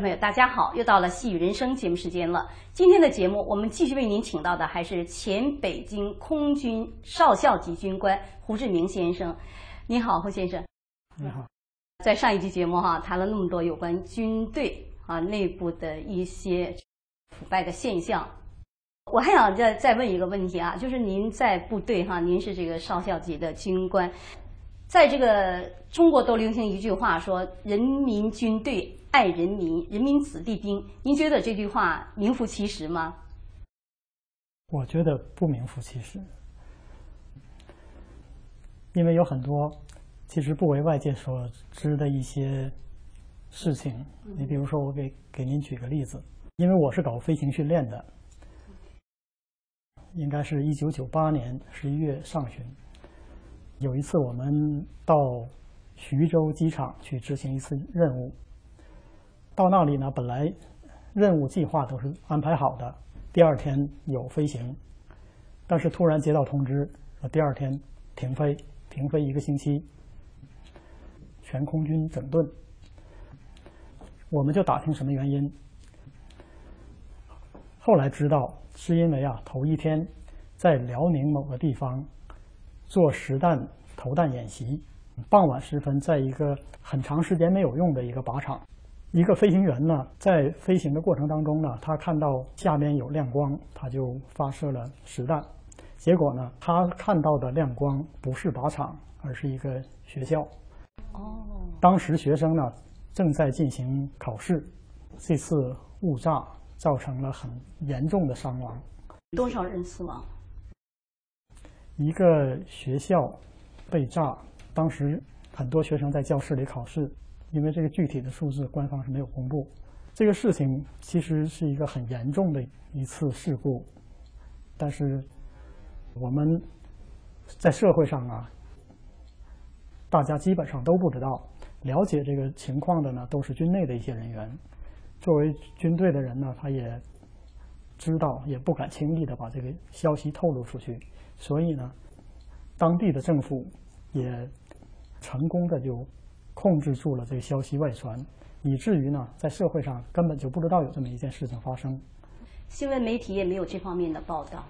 朋友，大家好！又到了《细雨人生》节目时间了。今天的节目，我们继续为您请到的还是前北京空军少校级军官胡志明先生。您好，胡先生。你好。在上一集节目哈，谈了那么多有关军队啊内部的一些腐败的现象。我还想再再问一个问题啊，就是您在部队哈，您是这个少校级的军官，在这个中国都流行一句话说“人民军队”。爱人民，人民子弟兵。您觉得这句话名副其实吗？我觉得不名副其实，因为有很多其实不为外界所知的一些事情。你比如说，我给给您举个例子，因为我是搞飞行训练的，应该是一九九八年十一月上旬，有一次我们到徐州机场去执行一次任务。到那里呢，本来任务计划都是安排好的，第二天有飞行，但是突然接到通知，说第二天停飞，停飞一个星期，全空军整顿。我们就打听什么原因，后来知道是因为啊，头一天在辽宁某个地方做实弹投弹演习，傍晚时分在一个很长时间没有用的一个靶场。一个飞行员呢，在飞行的过程当中呢，他看到下面有亮光，他就发射了实弹。结果呢，他看到的亮光不是靶场，而是一个学校。哦。当时学生呢正在进行考试，这次误炸造成了很严重的伤亡。多少人死亡？一个学校被炸，当时很多学生在教室里考试。因为这个具体的数字，官方是没有公布。这个事情其实是一个很严重的一次事故，但是我们在社会上啊，大家基本上都不知道。了解这个情况的呢，都是军内的一些人员。作为军队的人呢，他也知道，也不敢轻易的把这个消息透露出去。所以呢，当地的政府也成功的就。控制住了这个消息外传，以至于呢，在社会上根本就不知道有这么一件事情发生。新闻媒体也没有这方面的报道。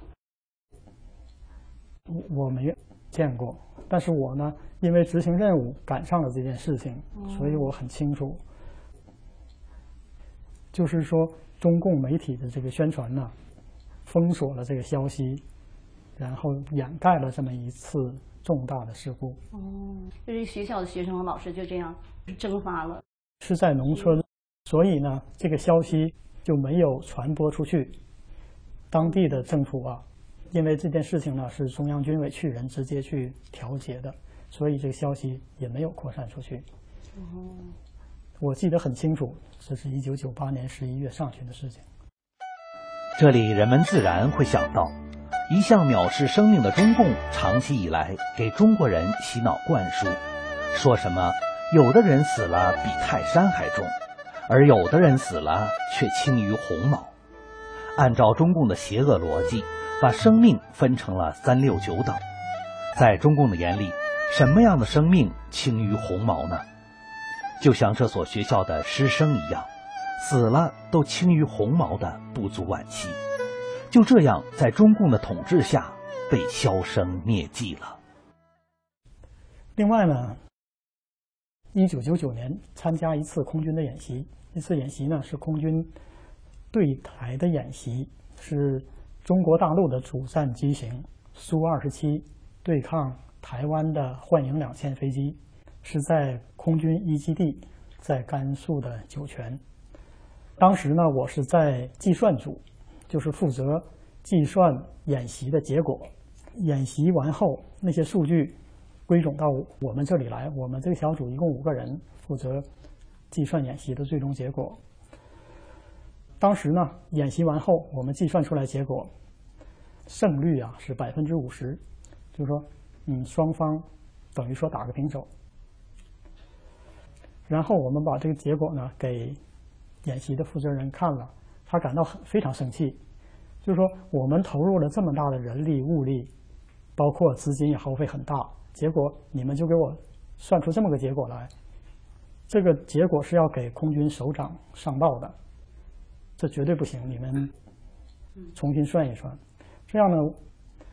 我我没见过，但是我呢，因为执行任务赶上了这件事情，所以我很清楚。就是说，中共媒体的这个宣传呢，封锁了这个消息，然后掩盖了这么一次。重大的事故哦，就是学校的学生和老师就这样蒸发了。是在农村，所以呢，这个消息就没有传播出去。当地的政府啊，因为这件事情呢是中央军委去人直接去调解的，所以这个消息也没有扩散出去。哦，我记得很清楚，这是一九九八年十一月上旬的事情。这里人们自然会想到。一向藐视生命的中共，长期以来给中国人洗脑灌输，说什么有的人死了比泰山还重，而有的人死了却轻于鸿毛。按照中共的邪恶逻辑，把生命分成了三六九等。在中共的眼里，什么样的生命轻于鸿毛呢？就像这所学校的师生一样，死了都轻于鸿毛的不足惋惜。就这样，在中共的统治下被销声匿迹了。另外呢，一九九九年参加一次空军的演习，一次演习呢是空军对台的演习，是中国大陆的主战机型苏二十七对抗台湾的幻影两千飞机，是在空军一基地，在甘肃的酒泉。当时呢，我是在计算组。就是负责计算演习的结果，演习完后那些数据归总到我们这里来。我们这个小组一共五个人负责计算演习的最终结果。当时呢，演习完后我们计算出来结果，胜率啊是百分之五十，就是说，嗯，双方等于说打个平手。然后我们把这个结果呢给演习的负责人看了。他感到很非常生气，就是说我们投入了这么大的人力物力，包括资金也耗费很大，结果你们就给我算出这么个结果来，这个结果是要给空军首长上报的，这绝对不行。你们重新算一算，这样呢，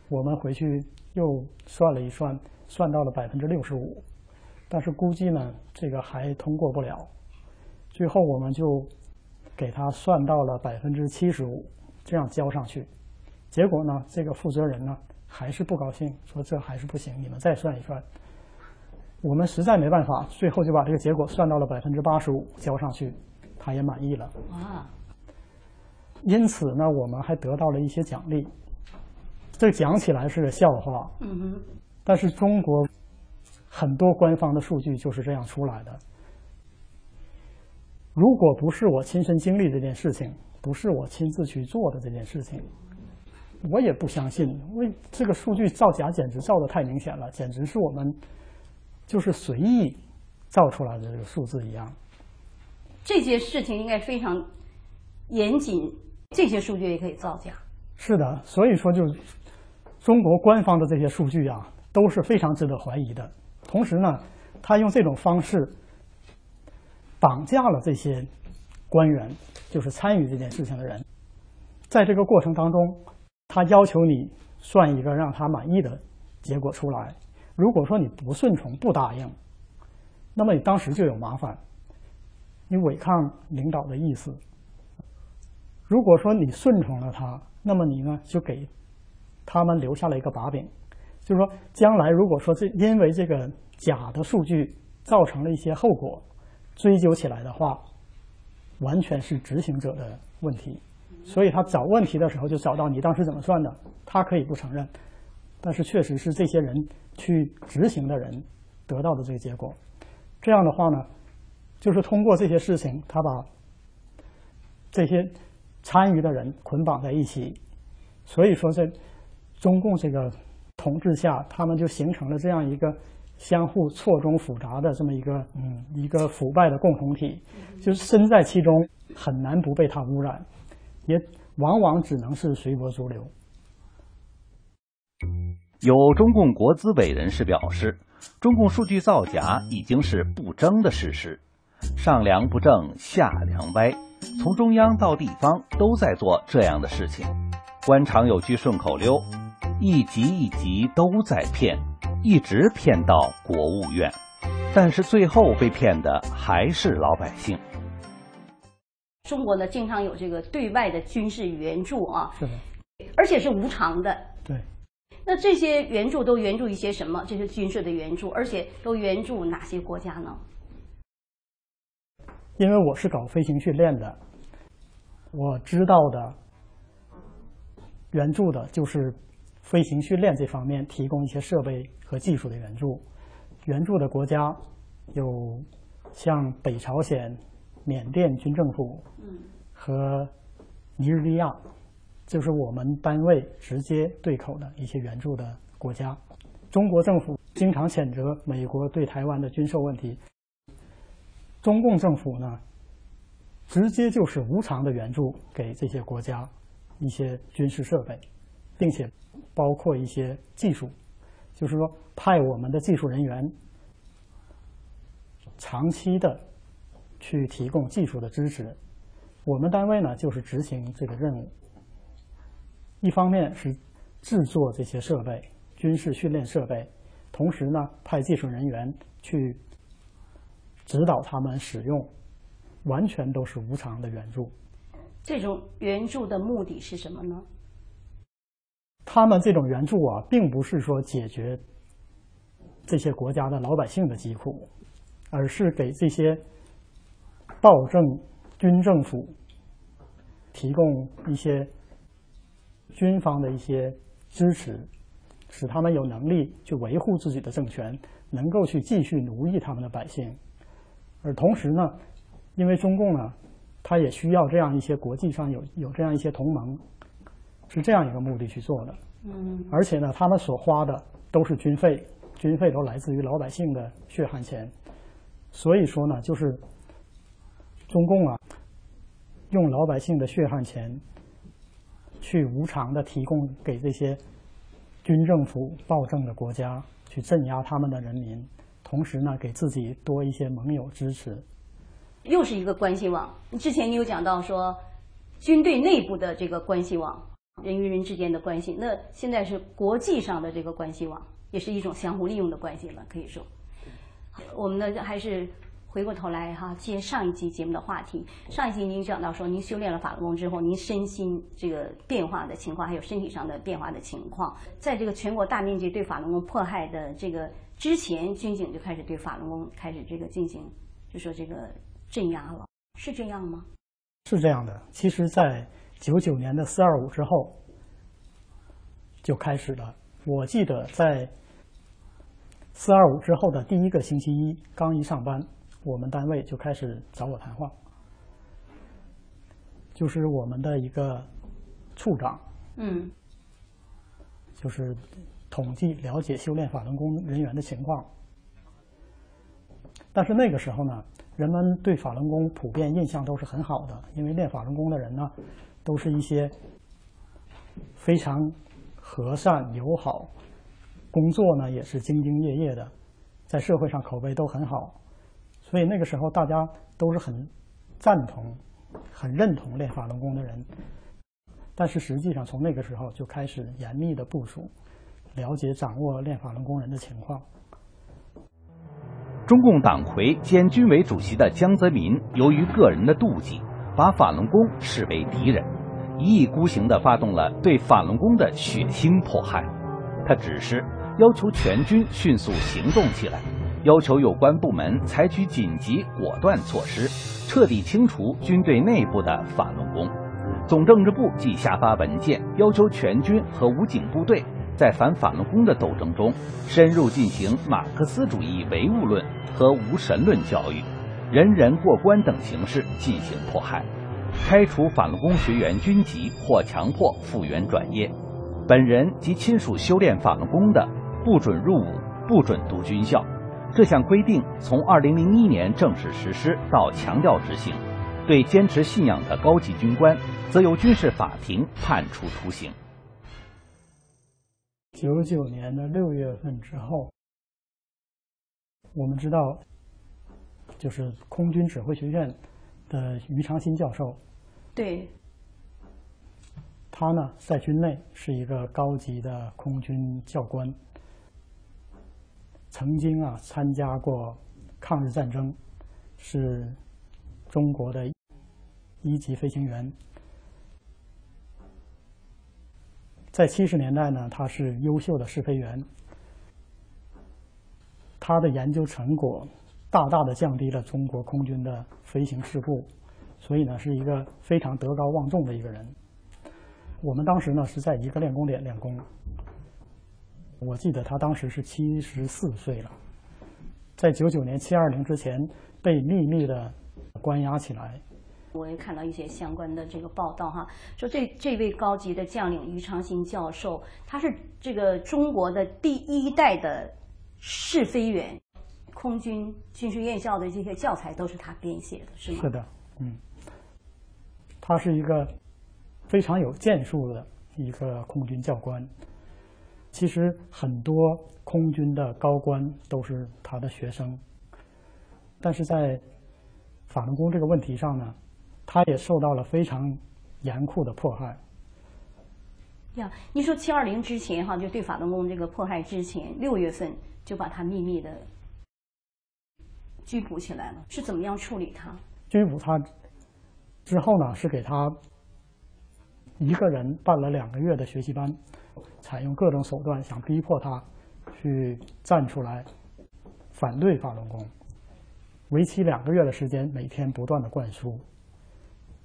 我们回去又算了一算，算到了百分之六十五，但是估计呢，这个还通过不了。最后我们就给他算到了百分之七十五，这样交上去。结果呢，这个负责人呢还是不高兴，说这还是不行，你们再算一算。我们实在没办法，最后就把这个结果算到了百分之八十五，交上去，他也满意了。哇！因此呢，我们还得到了一些奖励。这讲起来是个笑话，嗯哼，但是中国很多官方的数据就是这样出来的。如果不是我亲身经历这件事情，不是我亲自去做的这件事情，我也不相信。为这个数据造假简直造的太明显了，简直是我们就是随意造出来的这个数字一样。这些事情应该非常严谨，这些数据也可以造假。是的，所以说就中国官方的这些数据啊，都是非常值得怀疑的。同时呢，他用这种方式绑架了这些官员，就是参与这件事情的人。在这个过程当中，他要求你算一个让他满意的结果出来。如果说你不顺从、不答应，那么你当时就有麻烦，你违抗领导的意思。如果说你顺从了他，那么你呢就给他们留下了一个把柄，就是说将来如果说这因为这个假的数据造成了一些后果，追究起来的话，完全是执行者的问题。所以他找问题的时候就找到你当时怎么算的，他可以不承认，但是确实是这些人去执行的人得到的这个结果。这样的话呢，就是通过这些事情，他把这些参与的人捆绑在一起，所以说在中共这个统治下，他们就形成了这样一个相互错综复杂的这么一个嗯一个腐败的共同体，就是身在其中很难不被它污染，也往往只能是随波逐流。有中共国资委人士表示，中共数据造假已经是不争的事实，上梁不正下梁歪，从中央到地方都在做这样的事情。官场有句顺口溜：一级一级都在骗，一直骗到国务院，但是最后被骗的还是老百姓。中国呢，经常有这个对外的军事援助啊，是的，而且是无偿的。对。那这些援助都援助一些什么？这是军事的援助，而且都援助哪些国家呢？因为我是搞飞行训练的，我知道的援助的就是飞行训练这方面提供一些设备和技术的援助。援助的国家有像北朝鲜、缅甸军政府和尼日利亚。就是我们单位直接对口的一些援助的国家，中国政府经常谴责美国对台湾的军售问题。中共政府呢，直接就是无偿的援助给这些国家一些军事设备，并且包括一些技术，就是说派我们的技术人员长期的去提供技术的支持。我们单位呢，就是执行这个任务。一方面是制作这些设备，军事训练设备，同时呢派技术人员去指导他们使用，完全都是无偿的援助。这种援助的目的是什么呢？他们这种援助啊，并不是说解决这些国家的老百姓的疾苦，而是给这些暴政军政府提供一些。军方的一些支持，使他们有能力去维护自己的政权，能够去继续奴役他们的百姓。而同时呢，因为中共呢，他也需要这样一些国际上有有这样一些同盟，是这样一个目的去做的。嗯。而且呢，他们所花的都是军费，军费都来自于老百姓的血汗钱。所以说呢，就是中共啊，用老百姓的血汗钱。去无偿的提供给这些军政府暴政的国家，去镇压他们的人民，同时呢，给自己多一些盟友支持，又是一个关系网。之前你有讲到说，军队内部的这个关系网，人与人之间的关系，那现在是国际上的这个关系网，也是一种相互利用的关系了，可以说。我们呢还是回过头来哈，接上一集节目的话题。上一集您讲到说，您修炼了法轮功之后，您身心这个变化的情况，还有身体上的变化的情况，在这个全国大面积对法轮功迫害的这个之前，军警就开始对法轮功开始这个进行，就说这个镇压了，是这样吗？是这样的。其实，在九九年的四二五之后就开始了。我记得在。四二五之后的第一个星期一，刚一上班，我们单位就开始找我谈话，就是我们的一个处长，嗯，就是统计了解修炼法轮功人员的情况。但是那个时候呢，人们对法轮功普遍印象都是很好的，因为练法轮功的人呢，都是一些非常和善友好。工作呢也是兢兢业业的，在社会上口碑都很好，所以那个时候大家都是很赞同、很认同练法轮功的人。但是实际上从那个时候就开始严密的部署，了解掌握练法轮功人的情况。中共党魁兼军委主席的江泽民，由于个人的妒忌，把法轮功视为敌人，一意孤行地发动了对法轮功的血腥迫害。他指示。要求全军迅速行动起来，要求有关部门采取紧急果断措施，彻底清除军队内部的法轮功。总政治部即下发文件，要求全军和武警部队在反法轮功的斗争中，深入进行马克思主义唯物论和无神论教育，人人过关等形式进行迫害，开除法轮功学员军籍或强迫复员转业。本人及亲属修炼法轮功的。不准入伍，不准读军校。这项规定从2001年正式实施到强调执行，对坚持信仰的高级军官，则由军事法庭判处徒刑。九九年的六月份之后，我们知道，就是空军指挥学院的于长新教授，对，他呢在军内是一个高级的空军教官。曾经啊参加过抗日战争，是中国的一级飞行员。在七十年代呢，他是优秀的试飞员。他的研究成果大大的降低了中国空军的飞行事故，所以呢是一个非常德高望重的一个人。我们当时呢是在一个练功点练功。我记得他当时是七十四岁了，在九九年七二零之前被秘密的关押起来。我也看到一些相关的这个报道哈，说这这位高级的将领于长兴教授，他是这个中国的第一代的试飞员，空军军事院校的这些教材都是他编写的，是吗？是的，嗯，他是一个非常有建树的一个空军教官。其实很多空军的高官都是他的学生，但是在法轮功这个问题上呢，他也受到了非常严酷的迫害。呀，你说七二零之前哈，就对法轮功这个迫害之前，六月份就把他秘密的拘捕起来了，是怎么样处理他？拘捕他之后呢，是给他一个人办了两个月的学习班。采用各种手段，想逼迫他去站出来反对法轮功。为期两个月的时间，每天不断的灌输，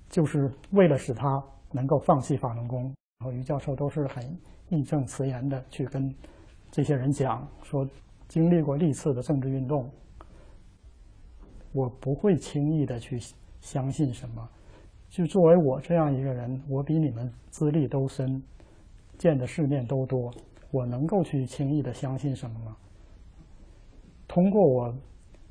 就是为了使他能够放弃法轮功。然后于教授都是很义正辞严的去跟这些人讲说，经历过历次的政治运动，我不会轻易的去相信什么。就作为我这样一个人，我比你们资历都深。见的世面都多，我能够去轻易的相信什么吗？通过我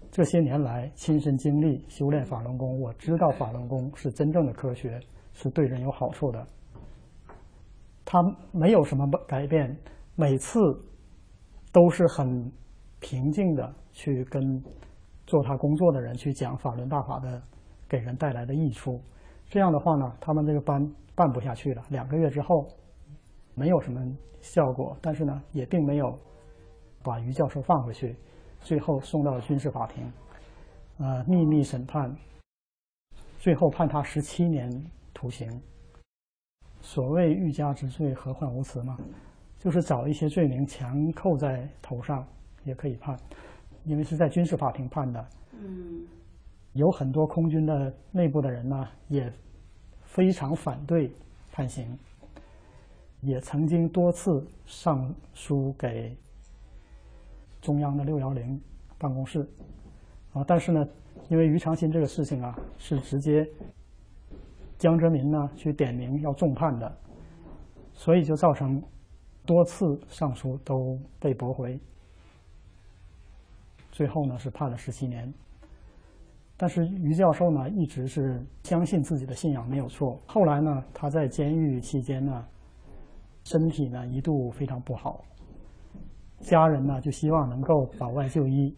这些年来亲身经历修炼法轮功，我知道法轮功是真正的科学，是对人有好处的。他没有什么改变，每次都是很平静的去跟做他工作的人去讲法轮大法的给人带来的益处。这样的话呢，他们这个班办不下去了。两个月之后，没有什么效果，但是呢，也并没有把于教授放回去，最后送到了军事法庭，呃，秘密审判，最后判他十七年徒刑。所谓欲加之罪，何患无辞嘛，就是找一些罪名强扣在头上也可以判，因为是在军事法庭判的。嗯。有很多空军的内部的人呢，也非常反对判刑，也曾经多次上书给中央的六幺零办公室，啊，但是呢，因为于长新这个事情啊，是直接江泽民呢去点名要重判的，所以就造成多次上书都被驳回，最后呢是判了十七年。但是于教授呢，一直是相信自己的信仰没有错。后来呢，他在监狱期间呢，身体呢一度非常不好，家人呢就希望能够保外就医。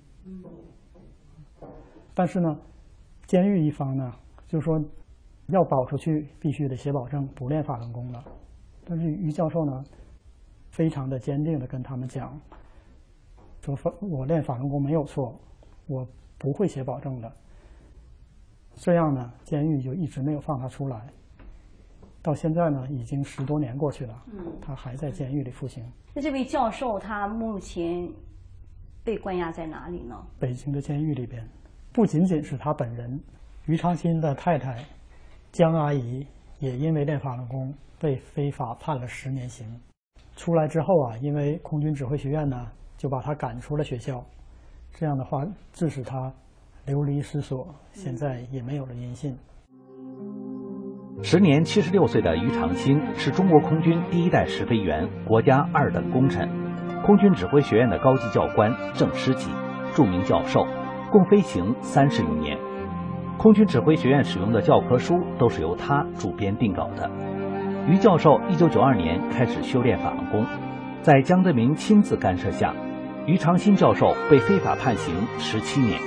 但是呢，监狱一方呢就说要保出去必须得写保证，不练法轮功了。但是于教授呢，非常的坚定的跟他们讲，我练法轮功没有错，我不会写保证的。这样呢，监狱就一直没有放他出来。到现在呢，已经十多年过去了，他还在监狱里服刑。那这位教授他目前被关押在哪里呢？北京的监狱里边。不仅仅是他本人，于长新的太太江阿姨也因为练法轮功被非法判了十年刑。出来之后啊，因为空军指挥学院呢就把他赶出了学校，这样的话致使他。流离失所，现在也没有了音信。时年七十六岁的于长青是中国空军第一代试飞员，国家二等功臣，空军指挥学院的高级教官、正师级，著名教授，共飞行三十余年。空军指挥学院使用的教科书都是由他主编定稿的。于教授一九九二年开始修炼法轮功，在江泽民亲自干涉下，于长新教授被非法判刑十七年。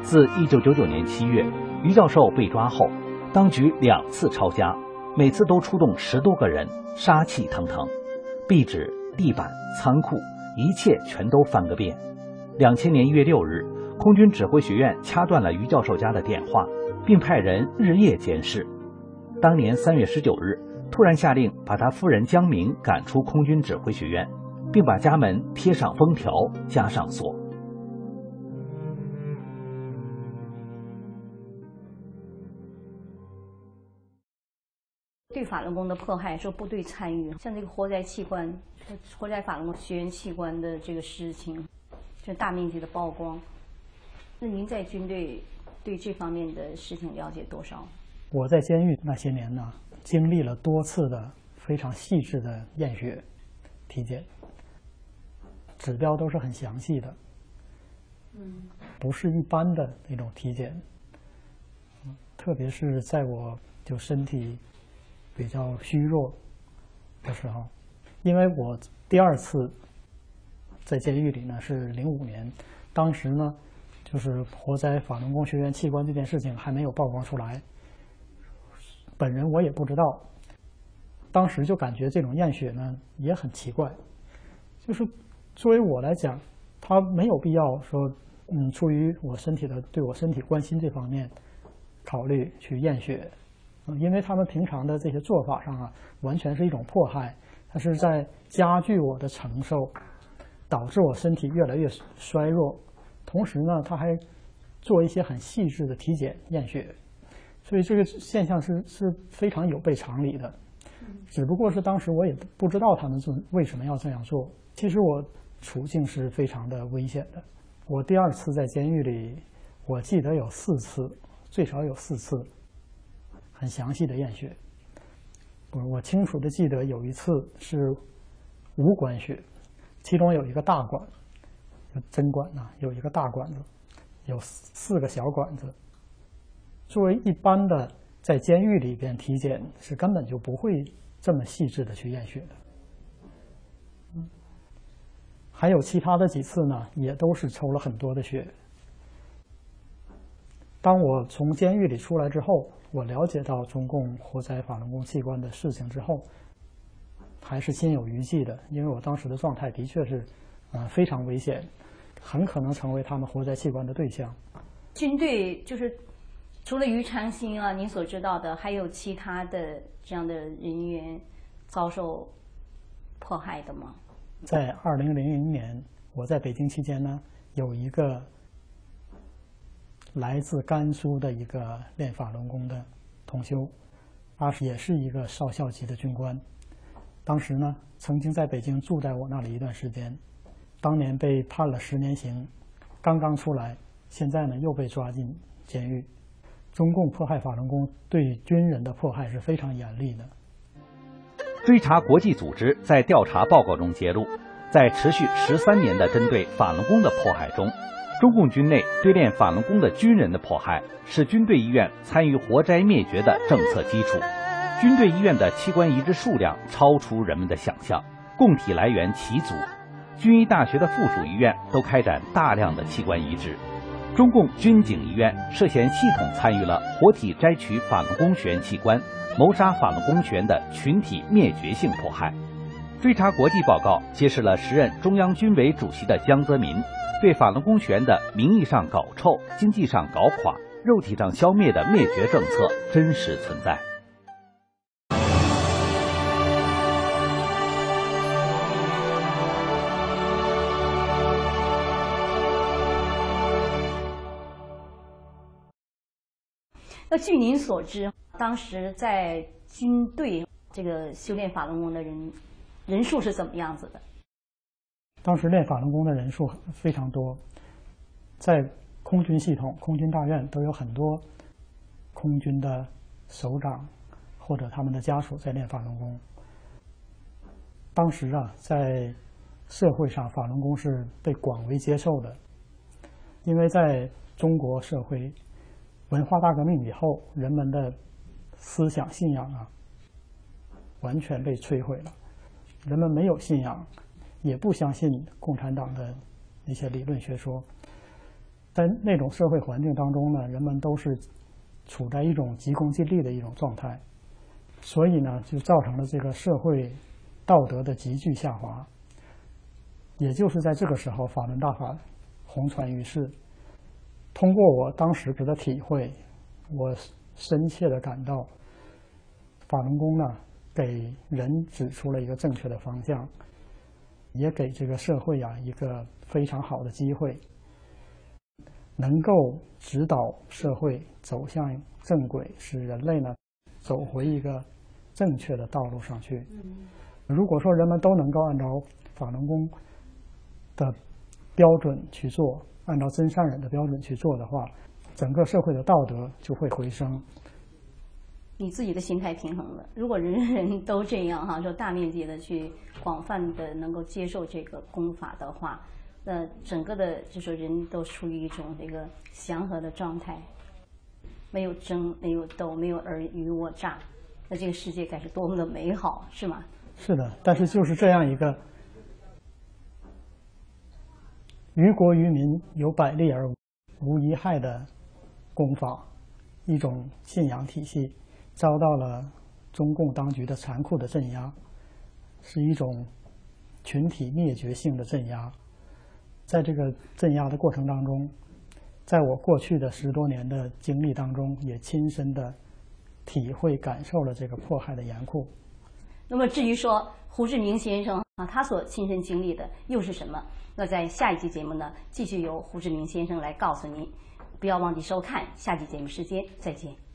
自1999年7月，于教授被抓后，当局两次抄家，每次都出动十多个人，杀气腾腾，壁纸、地板、仓库，一切全都翻个遍。两千年一月六日，空军指挥学院掐断了于教授家的电话，并派人日夜监视。当年三月十九日，突然下令把他夫人江明赶出空军指挥学院，并把家门贴上封条，加上锁。对法轮功的迫害，说部队参与，像这个活摘器官、活摘法轮功学员器官的这个事情，就大面积的曝光。那您在军队对这方面的事情了解多少？我在监狱那些年呢，经历了多次的非常细致的验血、体检，指标都是很详细的，嗯，不是一般的那种体检，特别是在我就身体。比较虚弱的时候，因为我第二次在监狱里呢是零五年，当时呢就是活在法轮功学员器官这件事情还没有曝光出来，本人我也不知道，当时就感觉这种验血呢也很奇怪，就是作为我来讲，他没有必要说，嗯，出于我身体的对我身体关心这方面考虑去验血。因为他们平常的这些做法上啊，完全是一种迫害，它是在加剧我的承受，导致我身体越来越衰弱。同时呢，他还做一些很细致的体检验血，所以这个现象是是非常有悖常理的。只不过是当时我也不知道他们是为什么要这样做。其实我处境是非常的危险的。我第二次在监狱里，我记得有四次，最少有四次。很详细的验血，我我清楚的记得有一次是无管血，其中有一个大管，针管呐，有一个大管子，有四个小管子。作为一般的在监狱里边体检，是根本就不会这么细致的去验血的。还有其他的几次呢，也都是抽了很多的血。当我从监狱里出来之后，我了解到中共活摘法轮功器官的事情之后，还是心有余悸的，因为我当时的状态的确是，呃，非常危险，很可能成为他们活摘器官的对象。军队就是除了于长兴啊，您所知道的，还有其他的这样的人员遭受迫害的吗？在二零零零年，我在北京期间呢，有一个。来自甘肃的一个练法轮功的同修，他也是一个少校级的军官。当时呢，曾经在北京住在我那里一段时间。当年被判了十年刑，刚刚出来，现在呢又被抓进监狱。中共迫害法轮功，对军人的迫害是非常严厉的。追查国际组织在调查报告中揭露，在持续十三年的针对法轮功的迫害中。中共军内对练法轮功的军人的迫害，是军队医院参与活摘灭绝的政策基础。军队医院的器官移植数量超出人们的想象，供体来源齐足。军医大学的附属医院都开展大量的器官移植。中共军警医院涉嫌系统参与了活体摘取法轮功学员器官、谋杀法轮功学员的群体灭绝性迫害。追查国际报告揭示了时任中央军委主席的江泽民。对法轮功学员的名义上搞臭、经济上搞垮、肉体上消灭的灭绝政策真实存在。那据您所知，当时在军队这个修炼法轮功的人人数是怎么样子的？当时练法轮功的人数非常多，在空军系统、空军大院都有很多空军的首长或者他们的家属在练法轮功。当时啊，在社会上，法轮功是被广为接受的，因为在中国社会文化大革命以后，人们的思想信仰啊完全被摧毁了，人们没有信仰。也不相信共产党的那些理论学说，在那种社会环境当中呢，人们都是处在一种急功近利的一种状态，所以呢，就造成了这个社会道德的急剧下滑。也就是在这个时候，法轮大法红传于世。通过我当时的体会，我深切的感到，法轮功呢，给人指出了一个正确的方向。也给这个社会啊一个非常好的机会，能够指导社会走向正轨，使人类呢走回一个正确的道路上去。如果说人们都能够按照法轮功的标准去做，按照真善忍的标准去做的话，整个社会的道德就会回升。你自己的心态平衡了。如果人人都这样哈，就大面积的去广泛的能够接受这个功法的话，那整个的就说人都处于一种这个祥和的状态，没有争，没有斗，没有尔虞我诈，那这个世界该是多么的美好，是吗？是的，但是就是这样一个于国于民有百利而无一害的功法，一种信仰体系。遭到了中共当局的残酷的镇压，是一种群体灭绝性的镇压。在这个镇压的过程当中，在我过去的十多年的经历当中，也亲身的体会感受了这个迫害的严酷。那么，至于说胡志明先生啊，他所亲身经历的又是什么？那在下一期节目呢，继续由胡志明先生来告诉您。不要忘记收看下期节目时间，再见。